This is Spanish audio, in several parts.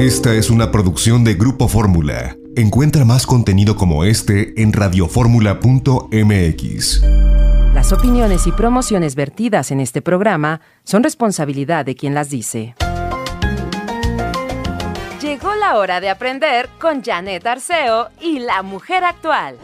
Esta es una producción de Grupo Fórmula. Encuentra más contenido como este en radioformula.mx. Las opiniones y promociones vertidas en este programa son responsabilidad de quien las dice. Llegó la hora de aprender con Janet Arceo y la mujer actual.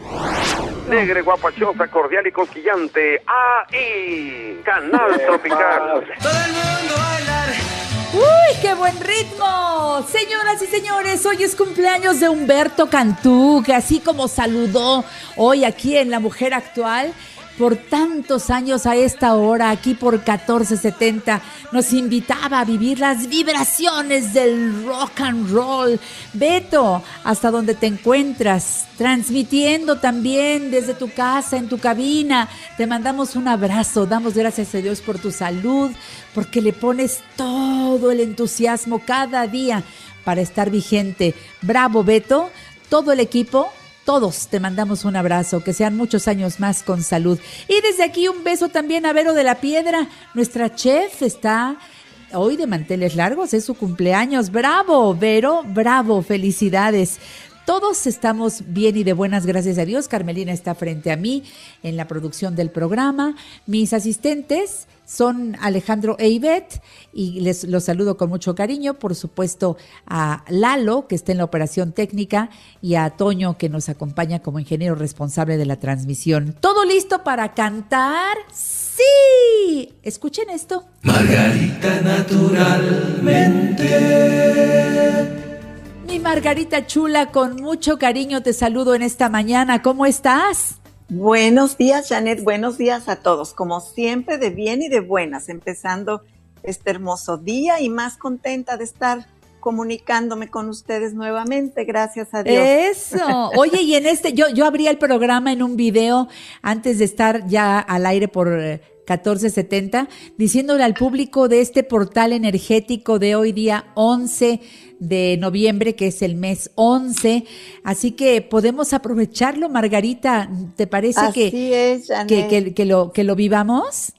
Negre, guapachosa, cordial y cosquillante. ¡Ahí! Canal Tropical. Todo el mundo bailar. ¡Uy, qué buen ritmo! Señoras y señores, hoy es cumpleaños de Humberto Cantú, que así como saludó hoy aquí en La Mujer Actual, por tantos años a esta hora, aquí por 1470, nos invitaba a vivir las vibraciones del rock and roll. Beto, hasta donde te encuentras, transmitiendo también desde tu casa, en tu cabina, te mandamos un abrazo, damos gracias a Dios por tu salud, porque le pones todo el entusiasmo cada día para estar vigente. Bravo, Beto, todo el equipo todos te mandamos un abrazo, que sean muchos años más con salud. Y desde aquí un beso también a Vero de la Piedra. Nuestra chef está hoy de manteles largos, es su cumpleaños. Bravo, Vero, bravo, felicidades. Todos estamos bien y de buenas, gracias a Dios. Carmelina está frente a mí en la producción del programa. Mis asistentes son Alejandro e Ivette y les los saludo con mucho cariño, por supuesto a Lalo que está en la operación técnica y a Toño que nos acompaña como ingeniero responsable de la transmisión. ¿Todo listo para cantar? Sí. Escuchen esto. Margarita naturalmente. Mi Margarita chula, con mucho cariño te saludo en esta mañana. ¿Cómo estás? Buenos días, Janet. Buenos días a todos. Como siempre, de bien y de buenas, empezando este hermoso día y más contenta de estar comunicándome con ustedes nuevamente, gracias a Dios. Eso. Oye, y en este, yo, yo abrí el programa en un video antes de estar ya al aire por 1470, diciéndole al público de este portal energético de hoy día 11 de noviembre, que es el mes 11. Así que podemos aprovecharlo, Margarita. ¿Te parece que, es, que, que, lo, que lo vivamos?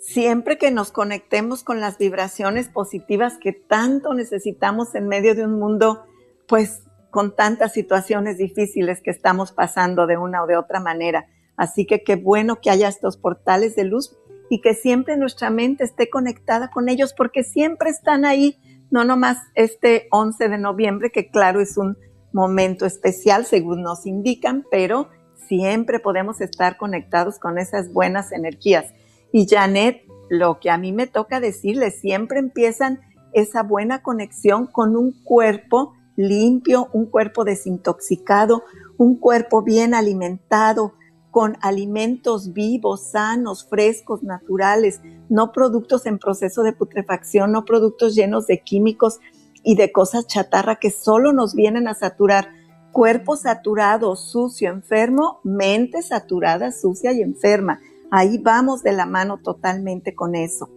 Siempre que nos conectemos con las vibraciones positivas que tanto necesitamos en medio de un mundo, pues con tantas situaciones difíciles que estamos pasando de una o de otra manera. Así que qué bueno que haya estos portales de luz y que siempre nuestra mente esté conectada con ellos porque siempre están ahí no nomás este 11 de noviembre, que claro es un momento especial según nos indican, pero siempre podemos estar conectados con esas buenas energías. Y Janet, lo que a mí me toca decirle, siempre empiezan esa buena conexión con un cuerpo limpio, un cuerpo desintoxicado, un cuerpo bien alimentado, con alimentos vivos, sanos, frescos, naturales, no productos en proceso de putrefacción, no productos llenos de químicos y de cosas chatarra que solo nos vienen a saturar. Cuerpo saturado, sucio, enfermo, mente saturada, sucia y enferma. Ahí vamos de la mano totalmente con eso.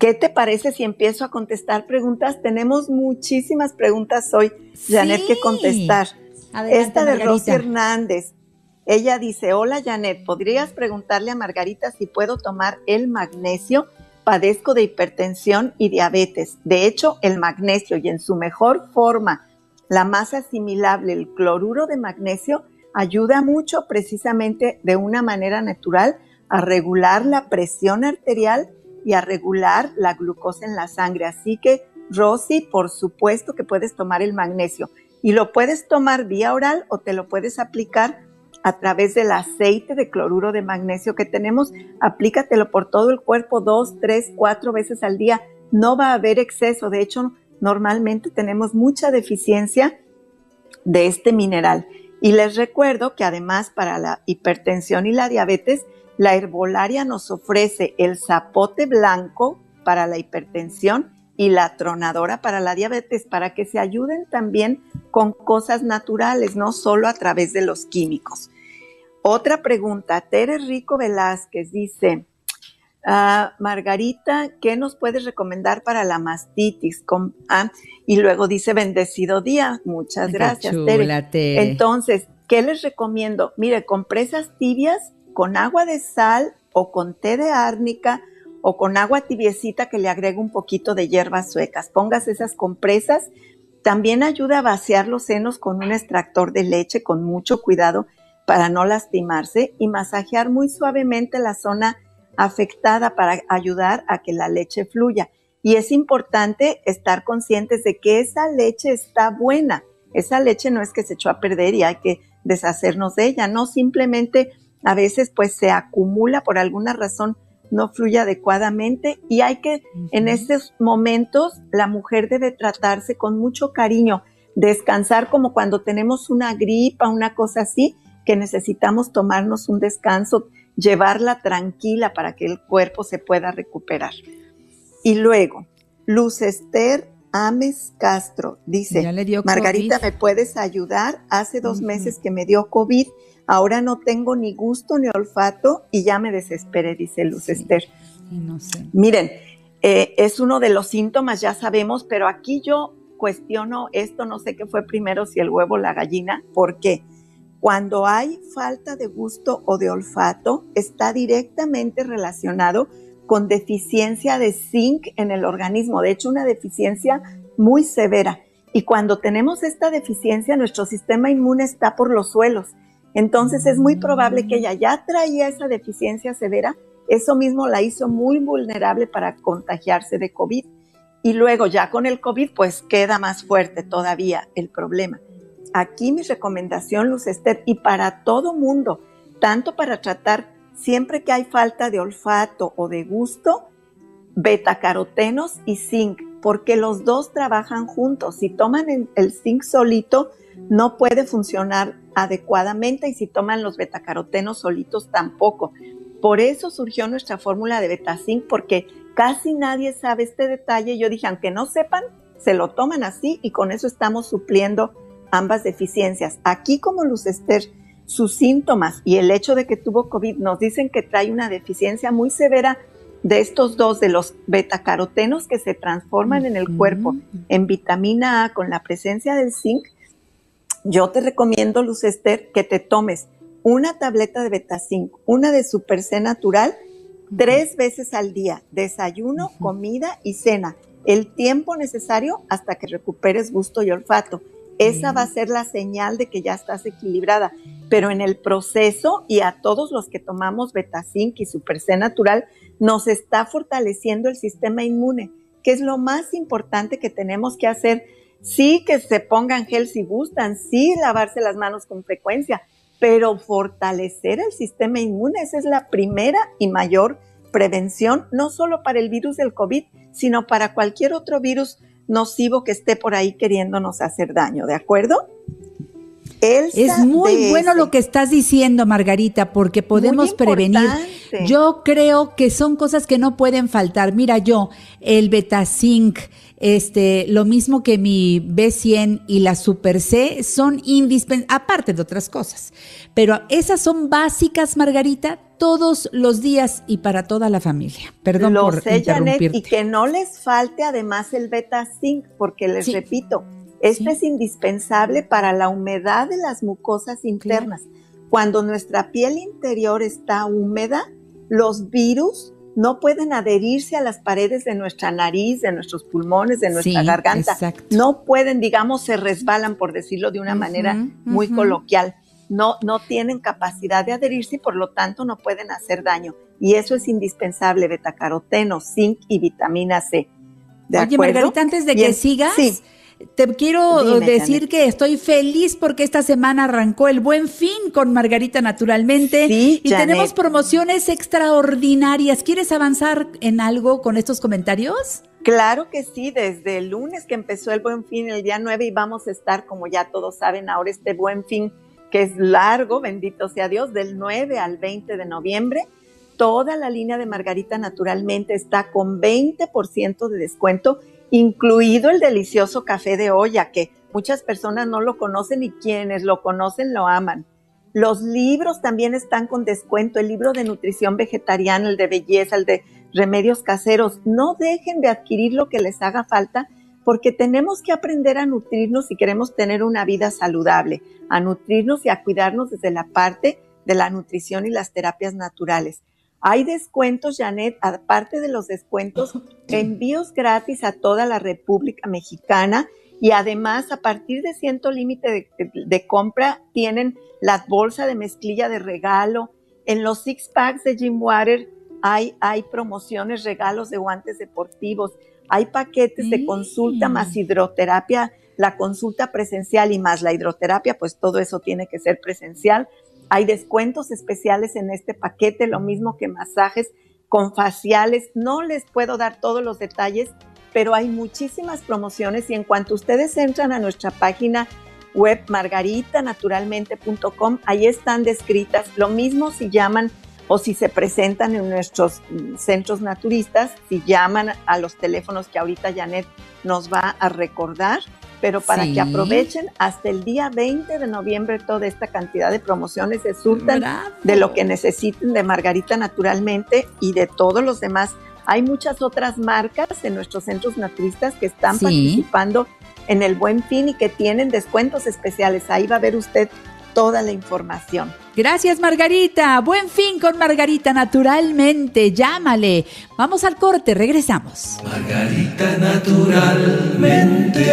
¿Qué te parece si empiezo a contestar preguntas? Tenemos muchísimas preguntas hoy, Janet, que contestar. Esta de Rosy Hernández. Ella dice, hola Janet, ¿podrías preguntarle a Margarita si puedo tomar el magnesio? Padezco de hipertensión y diabetes. De hecho, el magnesio y en su mejor forma, la más asimilable, el cloruro de magnesio, ayuda mucho precisamente de una manera natural a regular la presión arterial y a regular la glucosa en la sangre. Así que, Rosy, por supuesto que puedes tomar el magnesio y lo puedes tomar vía oral o te lo puedes aplicar a través del aceite de cloruro de magnesio que tenemos, aplícatelo por todo el cuerpo dos, tres, cuatro veces al día. No va a haber exceso. De hecho, normalmente tenemos mucha deficiencia de este mineral. Y les recuerdo que además para la hipertensión y la diabetes, la herbolaria nos ofrece el zapote blanco para la hipertensión y la tronadora para la diabetes, para que se ayuden también con cosas naturales, no solo a través de los químicos. Otra pregunta, Tere Rico Velázquez dice, ah, Margarita, ¿qué nos puedes recomendar para la mastitis? Ah, y luego dice, bendecido día. Muchas gracias, Tere. Entonces, ¿qué les recomiendo? Mire, compresas tibias con agua de sal o con té de árnica o con agua tibiecita que le agregue un poquito de hierbas suecas. Pongas esas compresas También ayuda a vaciar los senos con un extractor de leche con mucho cuidado para no lastimarse y masajear muy suavemente la zona afectada para ayudar a que la leche fluya. Y es importante estar conscientes de que esa leche está buena. Esa leche no es que se echó a perder y hay que deshacernos de ella, no, simplemente a veces pues se acumula por alguna razón, no fluye adecuadamente y hay que, en estos momentos, la mujer debe tratarse con mucho cariño, descansar como cuando tenemos una gripa, una cosa así, que necesitamos tomarnos un descanso, llevarla tranquila para que el cuerpo se pueda recuperar. Y luego, Luz Esther Ames Castro dice, Margarita, ¿me puedes ayudar? Hace dos meses que me dio COVID, ahora no tengo ni gusto ni olfato y ya me desesperé, dice Luz Esther. No sé. Miren, eh, es uno de los síntomas, ya sabemos, pero aquí yo cuestiono esto, no sé qué fue primero, si el huevo o la gallina, porque cuando hay falta de gusto o de olfato, está directamente relacionado con deficiencia de zinc en el organismo, de hecho una deficiencia muy severa. Y cuando tenemos esta deficiencia, nuestro sistema inmune está por los suelos. Entonces es muy probable que ella ya traía esa deficiencia severa, eso mismo la hizo muy vulnerable para contagiarse de COVID. Y luego ya con el COVID, pues queda más fuerte todavía el problema. Aquí mi recomendación, Luz Esther, y para todo mundo, tanto para tratar siempre que hay falta de olfato o de gusto, betacarotenos y zinc, porque los dos trabajan juntos. Si toman el zinc solito, no puede funcionar adecuadamente y si toman los betacarotenos solitos tampoco. Por eso surgió nuestra fórmula de betazinc, porque casi nadie sabe este detalle. Yo dije, aunque no sepan, se lo toman así y con eso estamos supliendo ambas deficiencias. Aquí como Luz Esther sus síntomas y el hecho de que tuvo COVID nos dicen que trae una deficiencia muy severa de estos dos, de los betacarotenos que se transforman en el cuerpo en vitamina A con la presencia del zinc, yo te recomiendo, Luz Esther, que te tomes una tableta de betazinc, una de Super C natural, tres veces al día, desayuno, comida y cena, el tiempo necesario hasta que recuperes gusto y olfato. Esa va a ser la señal de que ya estás equilibrada. Pero en el proceso y a todos los que tomamos Betazinc y Super C natural, nos está fortaleciendo el sistema inmune, que es lo más importante que tenemos que hacer. Sí que se pongan gel si gustan, sí lavarse las manos con frecuencia, pero fortalecer el sistema inmune, esa es la primera y mayor prevención, no solo para el virus del COVID, sino para cualquier otro virus nocivo que esté por ahí queriéndonos hacer daño, ¿de acuerdo? es muy bueno lo que estás diciendo, Margarita, porque podemos prevenir. Yo creo que son cosas que no pueden faltar. Mira, yo, el Betazinc, este, lo mismo que mi B100 y la Super C son indispensables, aparte de otras cosas. Pero esas son básicas, Margarita, todos los días y para toda la familia. Perdón lo por sé, Janet, y que no les falte además el Beta Zinc, porque les repito, este es indispensable para la humedad de las mucosas internas. Cuando nuestra piel interior está húmeda, los virus no pueden adherirse a las paredes de nuestra nariz, de nuestros pulmones, de nuestra garganta. No pueden, digamos, se resbalan, por decirlo de una manera muy coloquial no, no tienen capacidad de adherirse y por lo tanto no pueden hacer daño. Y eso es indispensable, betacaroteno, zinc y vitamina C. ¿De Oye, Margarita, antes de que sigas, te quiero decir que estoy feliz porque esta semana arrancó el buen fin con Margarita Naturalmente y tenemos promociones extraordinarias. ¿Quieres avanzar en algo con estos comentarios? Claro que sí, desde el lunes que empezó el buen fin, el día 9, y vamos a estar, como ya todos saben, ahora este buen fin que es largo, bendito sea Dios, del 9 al 20 de noviembre. Toda la línea de Margarita naturalmente está con 20% de descuento, incluido el delicioso café de olla, que muchas personas no lo conocen y quienes lo conocen lo aman. Los libros también están con descuento, el libro de nutrición vegetariana, el de belleza, el de remedios caseros. No dejen de adquirir lo que les haga falta porque tenemos que aprender a nutrirnos si queremos tener una vida saludable, a nutrirnos y a cuidarnos desde la parte de la nutrición y las terapias naturales. Hay descuentos, Janet, aparte de los descuentos, envíos gratis a toda la República Mexicana Y además, a partir de cierto límite de, de, compra, tienen la bolsa de mezclilla de regalo. En los six packs de Jim Water hay, hay promociones, regalos de guantes deportivos. Hay paquetes de consulta más hidroterapia, la consulta presencial y más la hidroterapia, pues todo eso tiene que ser presencial. Hay descuentos especiales en este paquete, lo mismo que masajes con faciales. No les puedo dar todos los detalles pero hay muchísimas promociones y en cuanto ustedes entran a nuestra página web margaritanaturalmente.com, ahí están descritas. Lo mismo si llaman o si se presentan en nuestros mm, centros naturistas, si llaman a los teléfonos que ahorita Janet nos va a recordar, pero para que aprovechen hasta el día 20 de noviembre toda esta cantidad de promociones se surtan de lo que necesiten de Margarita Naturalmente y de todos los demás. Hay muchas otras marcas en nuestros centros naturistas que están participando en el Buen Fin y que tienen descuentos especiales. Ahí va a ver usted toda la información. Gracias, Margarita. Buen fin con Margarita, naturalmente. Llámale. Vamos al corte, regresamos. Margarita, naturalmente.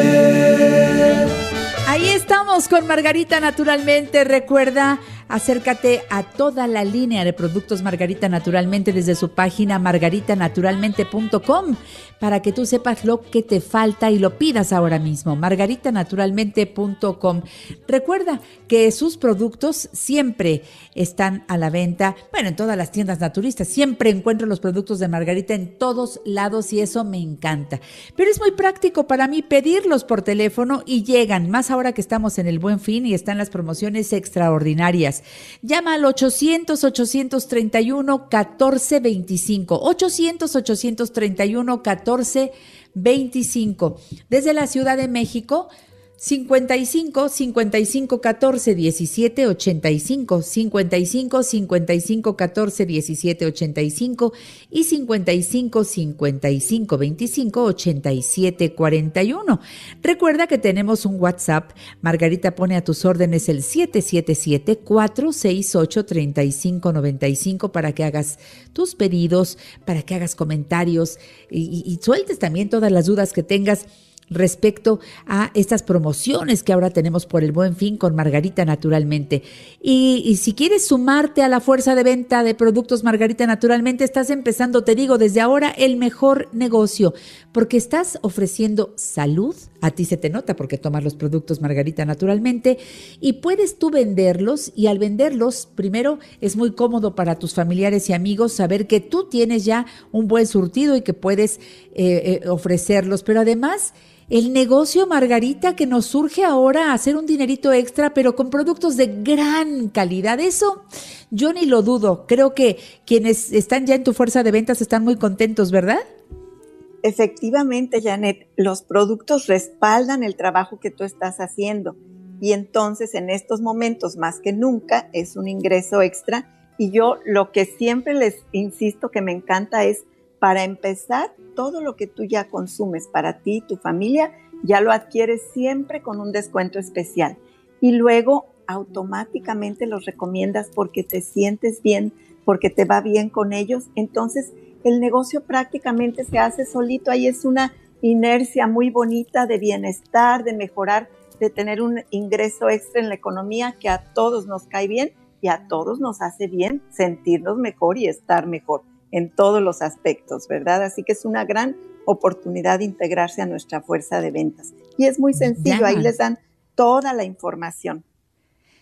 Ahí estamos con Margarita, naturalmente. Recuerda Acércate a toda la línea de productos Margarita Naturalmente desde su página margaritanaturalmente.com para que tú sepas lo que te falta y lo pidas ahora mismo. margaritanaturalmente.com. Recuerda que sus productos siempre están a la venta, bueno, en todas las tiendas naturistas. Siempre encuentro los productos de Margarita en todos lados y eso me encanta. Pero es muy práctico para mí pedirlos por teléfono y llegan, más ahora que estamos en el buen fin y están las promociones extraordinarias. Llama al 800-831-1425. 800-831-1425. Desde la Ciudad de México, 55 55 14 17 85 55 55 14 17 85 y 55 55 25 87 41. Recuerda que tenemos un WhatsApp. Margarita pone a tus órdenes el 777 468 35 95 para que hagas tus pedidos, para que hagas comentarios y, y sueltes también todas las dudas que tengas respecto a estas promociones que ahora tenemos por el buen fin con Margarita Naturalmente. Y, si quieres sumarte a la fuerza de venta de productos Margarita Naturalmente, estás empezando, te digo, desde ahora el mejor negocio, porque estás ofreciendo salud, a ti se te nota porque tomas los productos Margarita Naturalmente, y puedes tú venderlos y al venderlos, primero es muy cómodo para tus familiares y amigos saber que tú tienes ya un buen surtido y que puedes eh, eh, ofrecerlos, pero además el negocio Margarita que nos surge ahora hacer un dinerito extra, pero con productos de gran calidad. Eso yo ni lo dudo. Creo que quienes están ya en tu fuerza de ventas están muy contentos, ¿verdad? Efectivamente, Janet, los productos respaldan el trabajo que tú estás haciendo y entonces en estos momentos más que nunca es un ingreso extra y yo lo que siempre les insisto que me encanta es para empezar, todo lo que tú ya consumes para ti y tu familia, ya lo adquieres siempre con un descuento especial. Y luego automáticamente los recomiendas porque te sientes bien, porque te va bien con ellos. Entonces el negocio prácticamente se hace solito. Ahí es una inercia muy bonita de bienestar, de mejorar, de tener un ingreso extra en la economía que a todos nos cae bien y a todos nos hace bien sentirnos mejor y estar mejor en todos los aspectos, ¿verdad? Así que es una gran oportunidad de integrarse a nuestra fuerza de ventas. Y es muy sencillo, ahí les dan toda la información.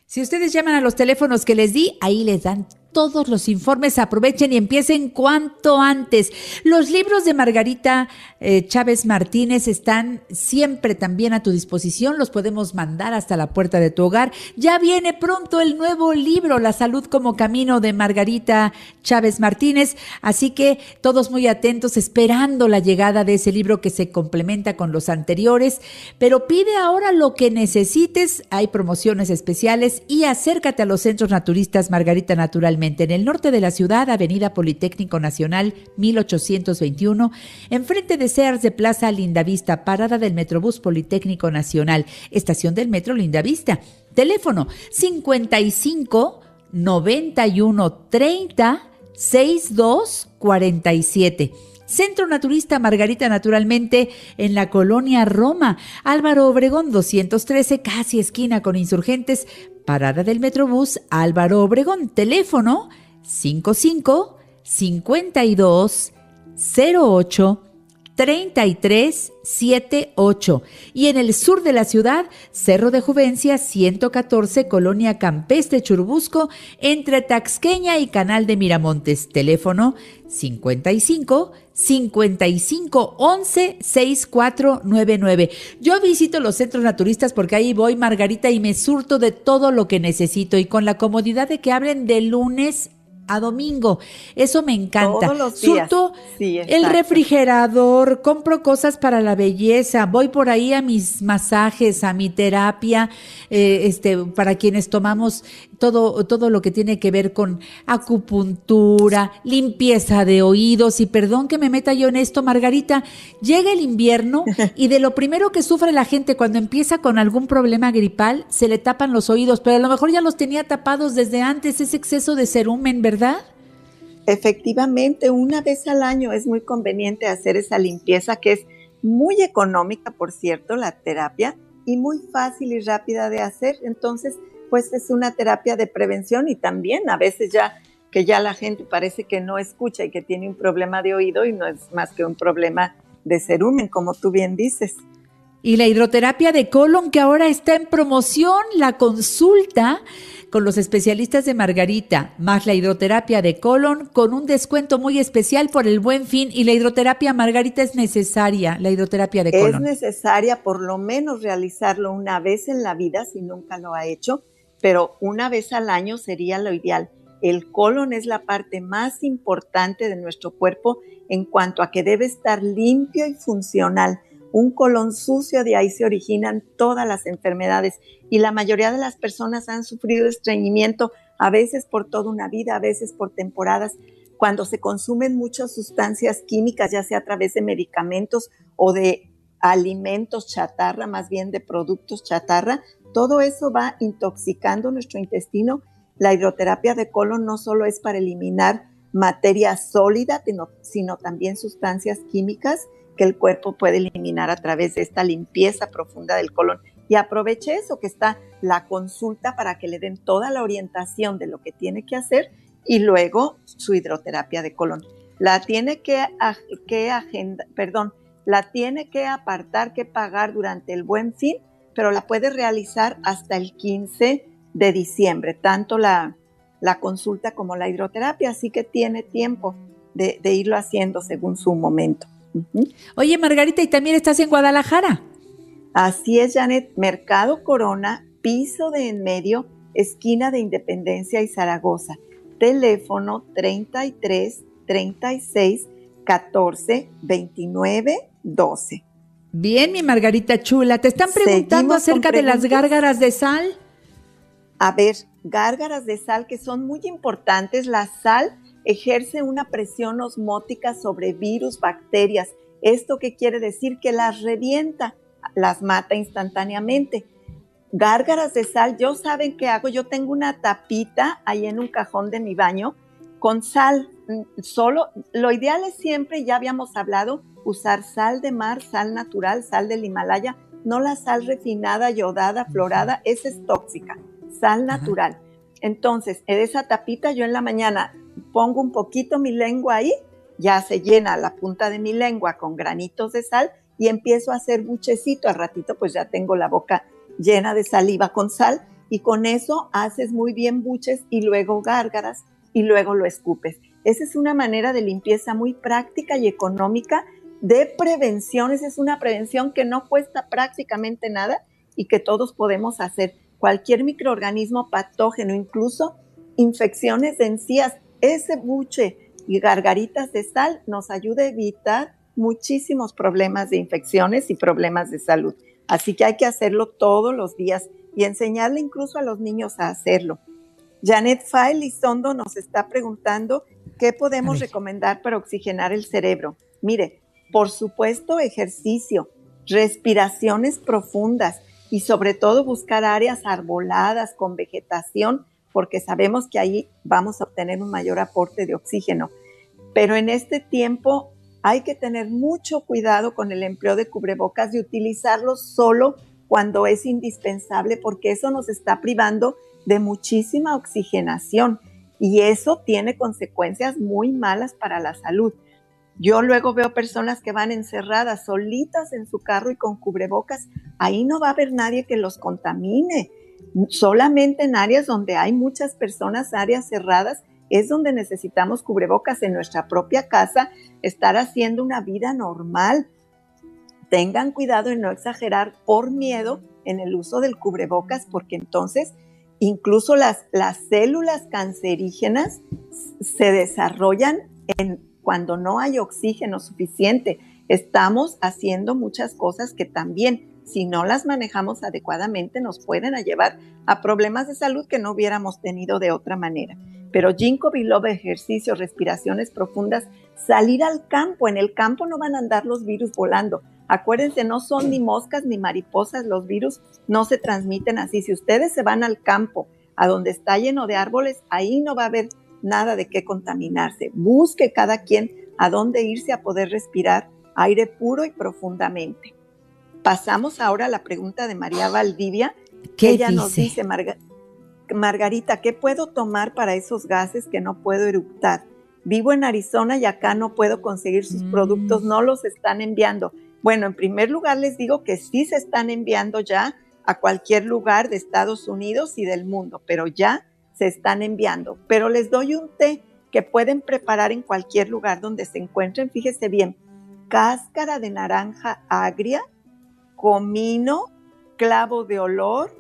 Si ustedes llaman a los teléfonos que les di, ahí les dan todos los informes, aprovechen y empiecen cuanto antes. Los libros de Margarita eh, Chávez Martínez están siempre también a tu disposición, los podemos mandar hasta la puerta de tu hogar. Ya viene pronto el nuevo libro, La salud como camino de Margarita Chávez Martínez, así que todos muy atentos esperando la llegada de ese libro que se complementa con los anteriores, pero pide ahora lo que necesites, hay promociones especiales y acércate a los centros naturistas Margarita Naturalmente en el norte de la ciudad, Avenida Politécnico Nacional 1821, enfrente de Sears de Plaza Lindavista, parada del Metrobús Politécnico Nacional, estación del Metro Lindavista. Teléfono 55 91 30 62 47. Centro Naturista Margarita Naturalmente en la colonia Roma, Álvaro Obregón 213, casi esquina con insurgentes, parada del Metrobús. Álvaro Obregón, teléfono 55 52 08 3378 y en el sur de la ciudad, Cerro de Juvencia 114, Colonia Campestre Churubusco, entre Taxqueña y Canal de Miramontes. Teléfono 55 55 11 6499. Yo visito los centros naturistas porque ahí voy, Margarita, y me surto de todo lo que necesito y con la comodidad de que abren de lunes a domingo. Eso me encanta. Todos los días. Surto el refrigerador, compro cosas para la belleza, voy por ahí a mis masajes, a mi terapia, eh, este, para quienes tomamos todo, todo lo que tiene que ver con acupuntura, limpieza de oídos, y perdón que me meta yo en esto, Margarita, llega el invierno y de lo primero que sufre la gente cuando empieza con algún problema gripal, se le tapan los oídos, pero a lo mejor ya los tenía tapados desde antes, ese exceso de cerumen, ¿verdad? ¿verdad? Efectivamente, una vez al año es muy conveniente hacer esa limpieza que es muy económica, por cierto, la terapia, y muy fácil y rápida de hacer. Entonces, pues es una terapia de prevención y también a veces ya que ya la gente parece que no escucha y que tiene un problema de oído y no es más que un problema de cerumen, como tú bien dices. Y la hidroterapia de colon que ahora está en promoción, la consulta con los especialistas de Margarita, más la hidroterapia de colon con un descuento muy especial por el buen fin. Y la hidroterapia Margarita es necesaria, la hidroterapia de colon. Es necesaria por lo menos realizarlo una vez en la vida si nunca lo ha hecho, pero una vez al año sería lo ideal. El colon es la parte más importante de nuestro cuerpo en cuanto a que debe estar limpio y funcional un colon sucio, de ahí se originan todas las enfermedades y la mayoría de las personas han sufrido estreñimiento, a veces por toda una vida, a veces por temporadas, cuando se consumen muchas sustancias químicas, ya sea a través de medicamentos o de alimentos chatarra, más bien de productos chatarra, todo eso va intoxicando nuestro intestino. La hidroterapia de colon no solo es para eliminar materia sólida, sino también sustancias químicas que el cuerpo puede eliminar a través de esta limpieza profunda del colon. Y aproveche eso, que está la consulta para que le den toda la orientación de lo que tiene que hacer y luego su hidroterapia de colon. La tiene que, que agenda, perdón, la tiene que apartar, que pagar durante el buen fin, pero la puede realizar hasta el 15 de diciembre, tanto la, la consulta como la hidroterapia, así que tiene tiempo de, de irlo haciendo según su momento. Oye, Margarita, ¿y también estás en Guadalajara? Así es, Janet. Mercado Corona, piso de en medio, esquina de Independencia y Zaragoza. Teléfono 33 36 14 29 12. Bien, mi Margarita Chula, te están preguntando acerca de las gárgaras de sal. A ver, gárgaras de sal que son muy importantes. La sal ejerce una presión osmótica sobre virus, bacterias. ¿Esto qué quiere decir? Que las revienta, las mata instantáneamente. Gárgaras de sal, yo saben qué hago, yo tengo una tapita ahí en un cajón de mi baño con sal, solo, lo ideal es siempre, ya habíamos hablado, usar sal de mar, sal natural, sal del Himalaya, no la sal refinada, yodada, florada, esa es tóxica, sal natural. Entonces, en esa tapita yo en la mañana pongo un poquito mi lengua ahí, ya se llena la punta de mi lengua con granitos de sal y empiezo a hacer buchecito. Al ratito pues ya tengo la boca llena de saliva con sal y con eso haces muy bien buches y luego gárgaras y luego lo escupes. Esa es una manera de limpieza muy práctica y económica de prevención. Esa es una prevención que no cuesta prácticamente nada y que todos podemos hacer. Cualquier microorganismo patógeno, incluso infecciones de encías, ese buche y gargaritas de sal nos ayuda a evitar muchísimos problemas de infecciones y problemas de salud. Así que hay que hacerlo todos los días y enseñarle incluso a los niños a hacerlo. Janet Fay Lizondo nos está preguntando qué podemos recomendar para oxigenar el cerebro. Mire, por supuesto ejercicio, respiraciones profundas y sobre todo buscar áreas arboladas con vegetación porque sabemos que ahí vamos a obtener un mayor aporte de oxígeno. Pero en este tiempo hay que tener mucho cuidado con el empleo de cubrebocas y utilizarlo solo cuando es indispensable porque eso nos está privando de muchísima oxigenación y eso tiene consecuencias muy malas para la salud. Yo luego veo personas que van encerradas solitas en su carro y con cubrebocas. Ahí no va a haber nadie que los contamine. Solamente en áreas donde hay muchas personas, áreas cerradas, es donde necesitamos cubrebocas en nuestra propia casa, estar haciendo una vida normal. Tengan cuidado en no exagerar por miedo en el uso del cubrebocas, porque entonces incluso las, las células cancerígenas se desarrollan cuando no hay oxígeno suficiente. Estamos haciendo muchas cosas que también, si no las manejamos adecuadamente, nos pueden llevar a problemas de salud que no hubiéramos tenido de otra manera. Pero ginkgo biloba, ejercicios, respiraciones profundas, salir al campo. En el campo no van a andar los virus volando. Acuérdense, no son ni moscas ni mariposas, los virus no se transmiten así. Si ustedes se van al campo, a donde está lleno de árboles, ahí no va a haber nada de qué contaminarse. Busque cada quien a dónde irse a poder respirar aire puro y profundamente. Pasamos ahora a la pregunta de María Valdivia, que ella nos dice, Margarita, ¿qué puedo tomar para esos gases que no puedo eructar? Vivo en Arizona y acá no puedo conseguir sus productos, mm. no los están enviando. Bueno, en primer lugar les digo que sí se están enviando ya a cualquier lugar de Estados Unidos y del mundo, pero ya se están enviando. Pero les doy un té que pueden preparar en cualquier lugar donde se encuentren. Fíjese bien, cáscara de naranja agria, comino, clavo de olor,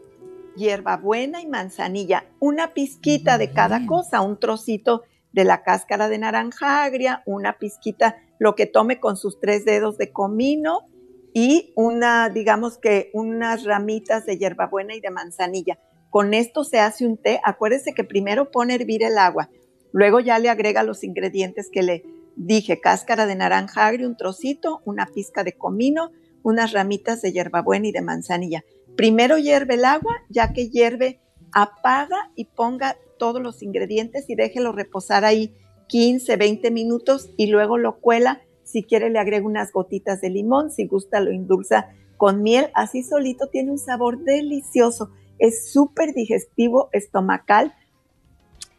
hierbabuena y manzanilla, una pizquita de cada cosa, un trocito de la cáscara de naranja agria, una pizquita, lo que tome con sus tres dedos de comino y una, digamos que unas ramitas de hierbabuena y de manzanilla. Con esto se hace un té. Acuérdese que primero pone a hervir el agua, luego ya le agrega los ingredientes que le dije, cáscara de naranja agria, un trocito, una pizca de comino, unas ramitas de hierbabuena y de manzanilla. Primero hierve el agua, ya que hierve, apaga y ponga todos los ingredientes y déjelo reposar ahí 15, 20 minutos y luego lo cuela. Si quiere le agrega unas gotitas de limón, si gusta lo indulza con miel, así solito tiene un sabor delicioso. Es súper digestivo estomacal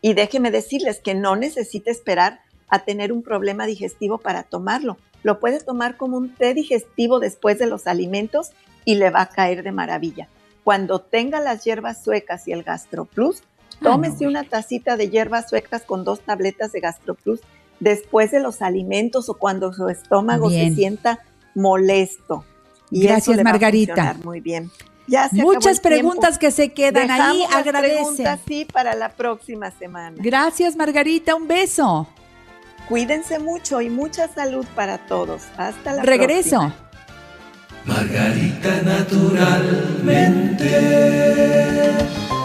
y déjeme decirles que no necesita esperar a tener un problema digestivo para tomarlo. Lo puede tomar como un té digestivo después de los alimentos y le va a caer de maravilla. Cuando tenga las hierbas suecas y el GastroPlus, tómese una tacita de hierbas suecas con dos tabletas de GastroPlus después de los alimentos o cuando su estómago se sienta molesto. Y Gracias, Margarita. muy bien. Ya Muchas preguntas que se quedan ahí. Agradece. preguntas sí para la próxima semana. Gracias, Margarita. Un beso. Cuídense mucho y mucha salud para todos. Hasta la Regreso. Margarita naturalmente.